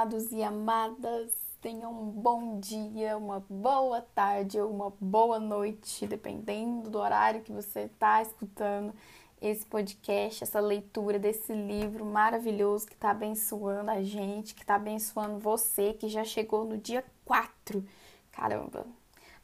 Amados e amadas. Tenham um bom dia, uma boa tarde ou uma boa noite, dependendo do horário que você está escutando esse podcast, essa leitura desse livro maravilhoso que está abençoando a gente, que está abençoando você, que já chegou no dia 4. Caramba,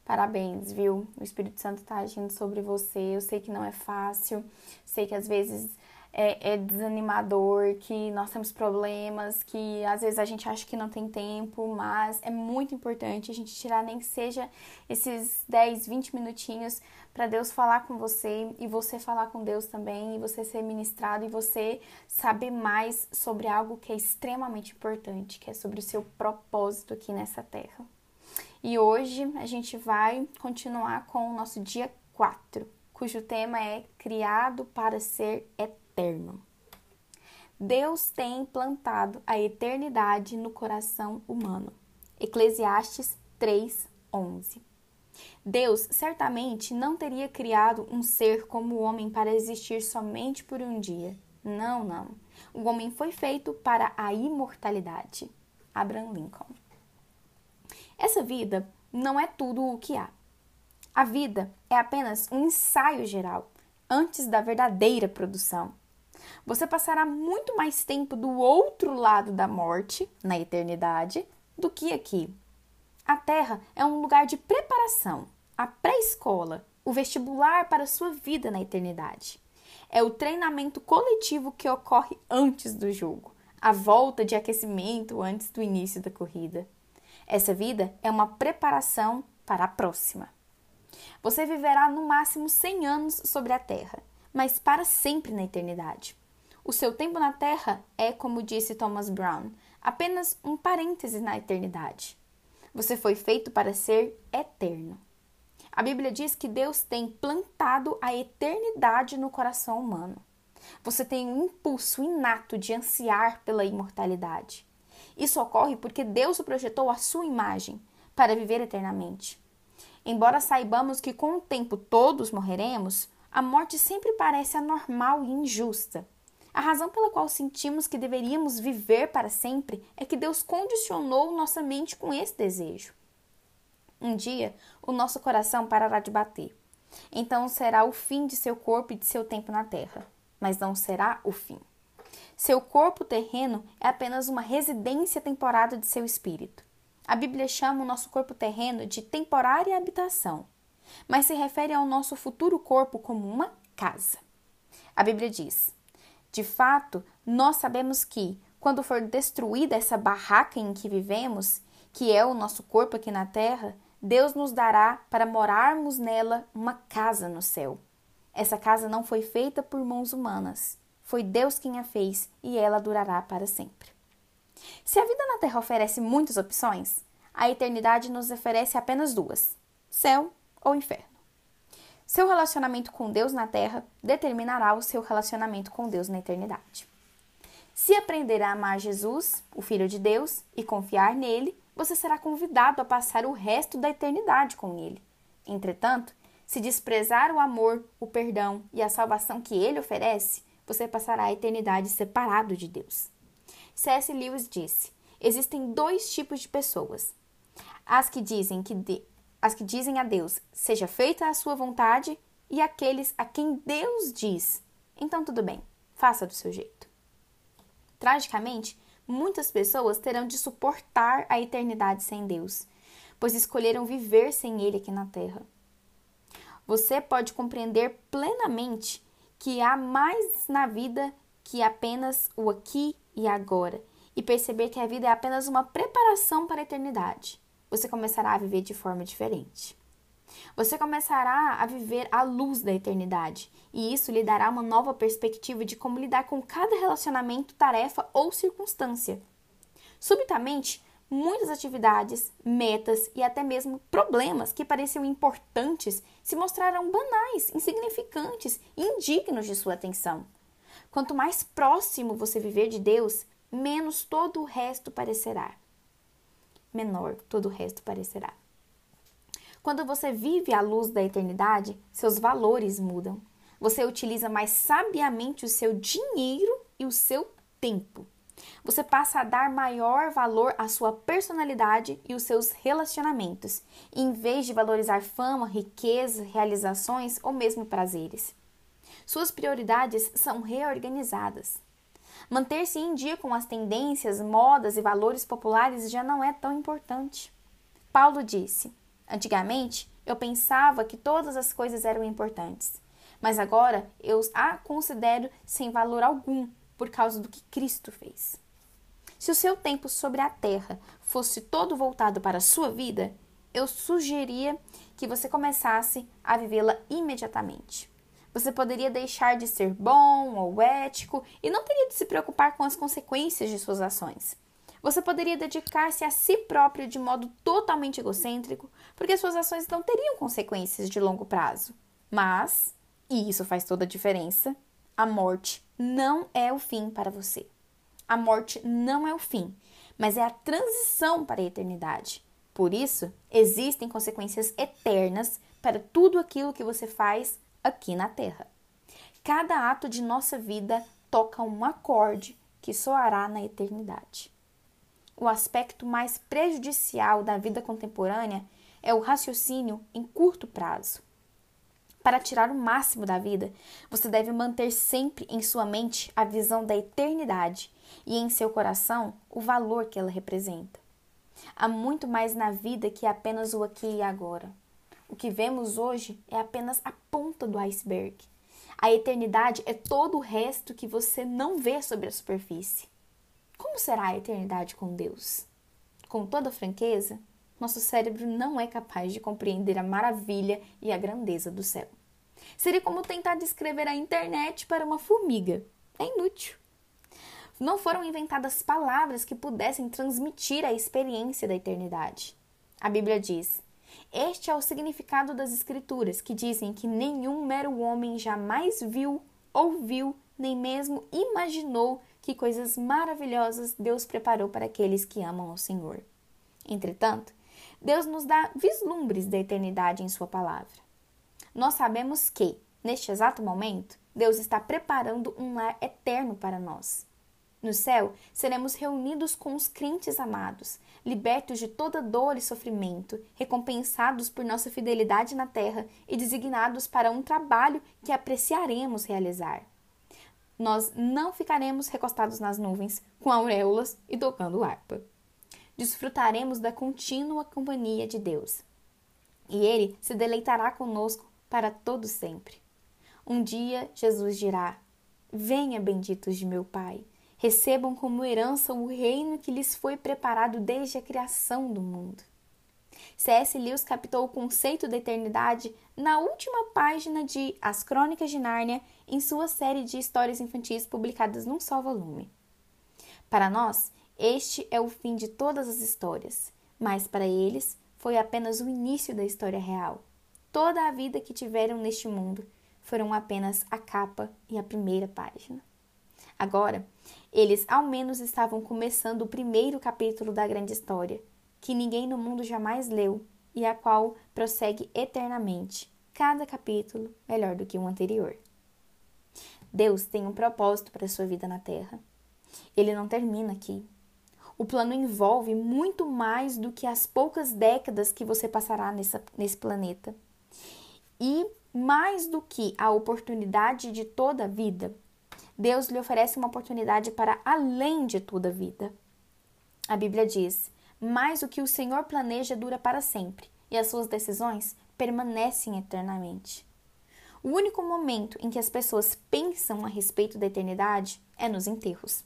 parabéns, viu? O Espírito Santo está agindo sobre você. Eu sei que não é fácil, sei que às vezes é, é, desanimador, que nós temos problemas, que às vezes a gente acha que não tem tempo, mas é muito importante a gente tirar nem que seja esses 10, 20 minutinhos para Deus falar com você e você falar com Deus também, e você ser ministrado e você saber mais sobre algo que é extremamente importante, que é sobre o seu propósito aqui nessa terra. E hoje a gente vai continuar com o nosso dia 4, cujo tema é Criado para ser eterno eterno. Deus tem implantado a eternidade no coração humano. Eclesiastes 3:11. Deus certamente não teria criado um ser como o homem para existir somente por um dia. Não, não. O homem foi feito para a imortalidade. Abraham Lincoln. Essa vida não é tudo o que há. A vida é apenas um ensaio geral antes da verdadeira produção. Você passará muito mais tempo do outro lado da morte, na eternidade, do que aqui. A Terra é um lugar de preparação, a pré-escola, o vestibular para a sua vida na eternidade. É o treinamento coletivo que ocorre antes do jogo, a volta de aquecimento antes do início da corrida. Essa vida é uma preparação para a próxima. Você viverá no máximo 100 anos sobre a Terra mas para sempre na eternidade. O seu tempo na Terra é, como disse Thomas Brown, apenas um parêntese na eternidade. Você foi feito para ser eterno. A Bíblia diz que Deus tem plantado a eternidade no coração humano. Você tem um impulso inato de ansiar pela imortalidade. Isso ocorre porque Deus o projetou à sua imagem para viver eternamente. Embora saibamos que com o tempo todos morreremos, a morte sempre parece anormal e injusta. A razão pela qual sentimos que deveríamos viver para sempre é que Deus condicionou nossa mente com esse desejo. Um dia, o nosso coração parará de bater. Então será o fim de seu corpo e de seu tempo na terra, mas não será o fim. Seu corpo terreno é apenas uma residência temporária de seu espírito. A Bíblia chama o nosso corpo terreno de temporária habitação mas se refere ao nosso futuro corpo como uma casa. A Bíblia diz: De fato, nós sabemos que, quando for destruída essa barraca em que vivemos, que é o nosso corpo aqui na terra, Deus nos dará para morarmos nela uma casa no céu. Essa casa não foi feita por mãos humanas. Foi Deus quem a fez e ela durará para sempre. Se a vida na Terra oferece muitas opções, a eternidade nos oferece apenas duas: céu ou inferno. Seu relacionamento com Deus na terra determinará o seu relacionamento com Deus na eternidade. Se aprender a amar Jesus, o Filho de Deus, e confiar nele, você será convidado a passar o resto da eternidade com ele. Entretanto, se desprezar o amor, o perdão e a salvação que ele oferece, você passará a eternidade separado de Deus. C.S. Lewis disse: existem dois tipos de pessoas: as que dizem que as que dizem a Deus, seja feita a sua vontade, e aqueles a quem Deus diz, então tudo bem, faça do seu jeito. Tragicamente, muitas pessoas terão de suportar a eternidade sem Deus, pois escolheram viver sem Ele aqui na terra. Você pode compreender plenamente que há mais na vida que apenas o aqui e agora, e perceber que a vida é apenas uma preparação para a eternidade você começará a viver de forma diferente. Você começará a viver à luz da eternidade, e isso lhe dará uma nova perspectiva de como lidar com cada relacionamento, tarefa ou circunstância. Subitamente, muitas atividades, metas e até mesmo problemas que pareciam importantes se mostrarão banais, insignificantes indignos de sua atenção. Quanto mais próximo você viver de Deus, menos todo o resto parecerá menor todo o resto parecerá. Quando você vive à luz da eternidade, seus valores mudam. Você utiliza mais sabiamente o seu dinheiro e o seu tempo. Você passa a dar maior valor à sua personalidade e os seus relacionamentos, em vez de valorizar fama, riqueza, realizações ou mesmo prazeres. Suas prioridades são reorganizadas. Manter-se em dia com as tendências, modas e valores populares já não é tão importante. Paulo disse: Antigamente, eu pensava que todas as coisas eram importantes, mas agora eu a considero sem valor algum por causa do que Cristo fez. Se o seu tempo sobre a terra fosse todo voltado para a sua vida, eu sugeria que você começasse a vivê-la imediatamente. Você poderia deixar de ser bom ou ético e não teria de se preocupar com as consequências de suas ações. Você poderia dedicar-se a si próprio de modo totalmente egocêntrico, porque suas ações não teriam consequências de longo prazo. Mas, e isso faz toda a diferença, a morte não é o fim para você. A morte não é o fim, mas é a transição para a eternidade. Por isso, existem consequências eternas para tudo aquilo que você faz aqui na Terra. Cada ato de nossa vida toca um acorde que soará na eternidade. O aspecto mais prejudicial da vida contemporânea é o raciocínio em curto prazo. Para tirar o máximo da vida, você deve manter sempre em sua mente a visão da eternidade e em seu coração o valor que ela representa. Há muito mais na vida que apenas o aqui e agora. O que vemos hoje é apenas a ponta do iceberg. A eternidade é todo o resto que você não vê sobre a superfície. Como será a eternidade com Deus? Com toda franqueza, nosso cérebro não é capaz de compreender a maravilha e a grandeza do céu. Seria como tentar descrever a internet para uma formiga. É inútil. Não foram inventadas palavras que pudessem transmitir a experiência da eternidade. A Bíblia diz: este é o significado das Escrituras, que dizem que nenhum mero homem jamais viu, ouviu, nem mesmo imaginou que coisas maravilhosas Deus preparou para aqueles que amam ao Senhor. Entretanto, Deus nos dá vislumbres da eternidade em Sua palavra. Nós sabemos que, neste exato momento, Deus está preparando um lar eterno para nós. No céu, seremos reunidos com os crentes amados, libertos de toda dor e sofrimento, recompensados por nossa fidelidade na terra e designados para um trabalho que apreciaremos realizar. Nós não ficaremos recostados nas nuvens, com auréolas e tocando harpa. Desfrutaremos da contínua companhia de Deus. E Ele se deleitará conosco para todo sempre. Um dia Jesus dirá: Venha, benditos de meu Pai recebam como herança o reino que lhes foi preparado desde a criação do mundo. C.S. Lewis captou o conceito da eternidade na última página de As Crônicas de Nárnia, em sua série de histórias infantis publicadas num só volume. Para nós, este é o fim de todas as histórias, mas para eles foi apenas o início da história real. Toda a vida que tiveram neste mundo foram apenas a capa e a primeira página. Agora, eles ao menos estavam começando o primeiro capítulo da grande história, que ninguém no mundo jamais leu e a qual prossegue eternamente, cada capítulo melhor do que o anterior. Deus tem um propósito para a sua vida na Terra. Ele não termina aqui. O plano envolve muito mais do que as poucas décadas que você passará nessa, nesse planeta. E mais do que a oportunidade de toda a vida, Deus lhe oferece uma oportunidade para além de toda a vida. A Bíblia diz: Mas o que o Senhor planeja dura para sempre, e as suas decisões permanecem eternamente. O único momento em que as pessoas pensam a respeito da eternidade é nos enterros.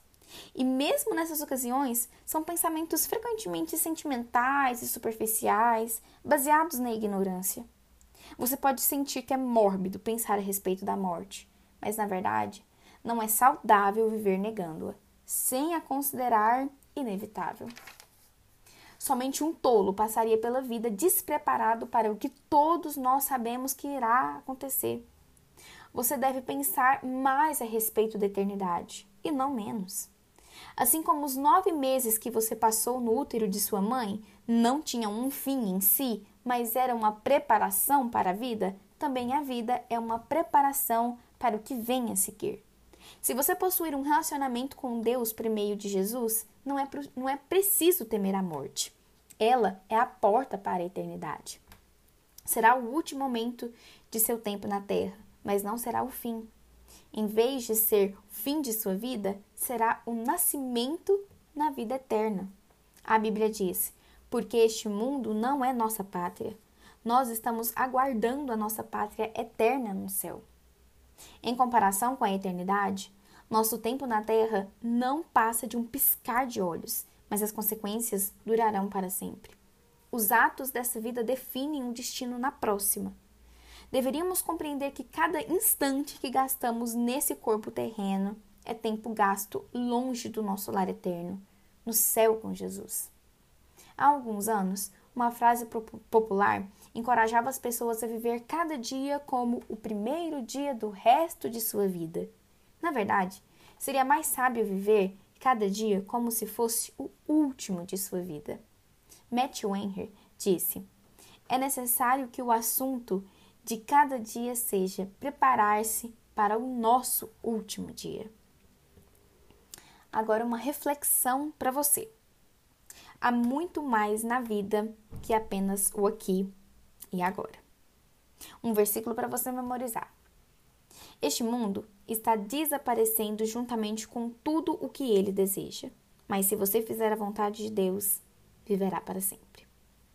E mesmo nessas ocasiões, são pensamentos frequentemente sentimentais e superficiais, baseados na ignorância. Você pode sentir que é mórbido pensar a respeito da morte, mas na verdade, não é saudável viver negando-a, sem a considerar inevitável. Somente um tolo passaria pela vida despreparado para o que todos nós sabemos que irá acontecer. Você deve pensar mais a respeito da eternidade, e não menos. Assim como os nove meses que você passou no útero de sua mãe não tinham um fim em si, mas era uma preparação para a vida, também a vida é uma preparação para o que vem a seguir. Se você possuir um relacionamento com Deus por meio de Jesus, não é, não é preciso temer a morte. Ela é a porta para a eternidade. Será o último momento de seu tempo na terra, mas não será o fim. Em vez de ser o fim de sua vida, será o nascimento na vida eterna. A Bíblia diz: porque este mundo não é nossa pátria. Nós estamos aguardando a nossa pátria eterna no céu. Em comparação com a eternidade, nosso tempo na Terra não passa de um piscar de olhos, mas as consequências durarão para sempre. Os atos dessa vida definem um destino na próxima. Deveríamos compreender que cada instante que gastamos nesse corpo terreno é tempo gasto longe do nosso lar eterno, no céu com Jesus. Há alguns anos, uma frase popular encorajava as pessoas a viver cada dia como o primeiro dia do resto de sua vida. Na verdade, seria mais sábio viver cada dia como se fosse o último de sua vida. Matthew Henry disse: É necessário que o assunto de cada dia seja preparar-se para o nosso último dia. Agora, uma reflexão para você. Há muito mais na vida que apenas o aqui e agora. Um versículo para você memorizar. Este mundo está desaparecendo juntamente com tudo o que ele deseja. Mas se você fizer a vontade de Deus, viverá para sempre.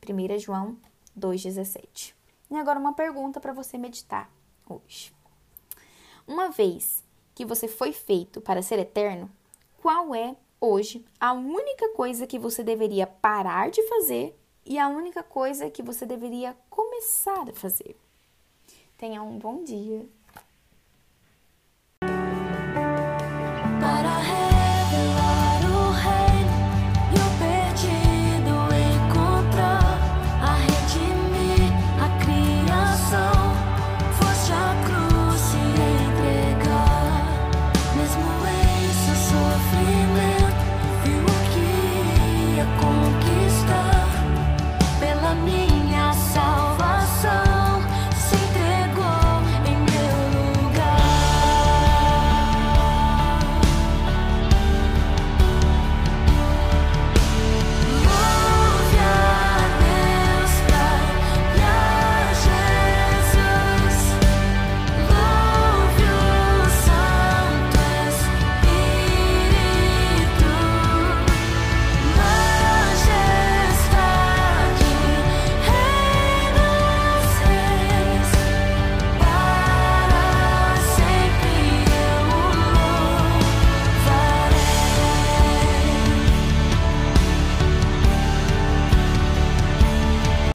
1 João 2,17. E agora uma pergunta para você meditar hoje. Uma vez que você foi feito para ser eterno, qual é hoje a única coisa que você deveria parar de fazer e a única coisa que você deveria começar a fazer? Tenha um bom dia.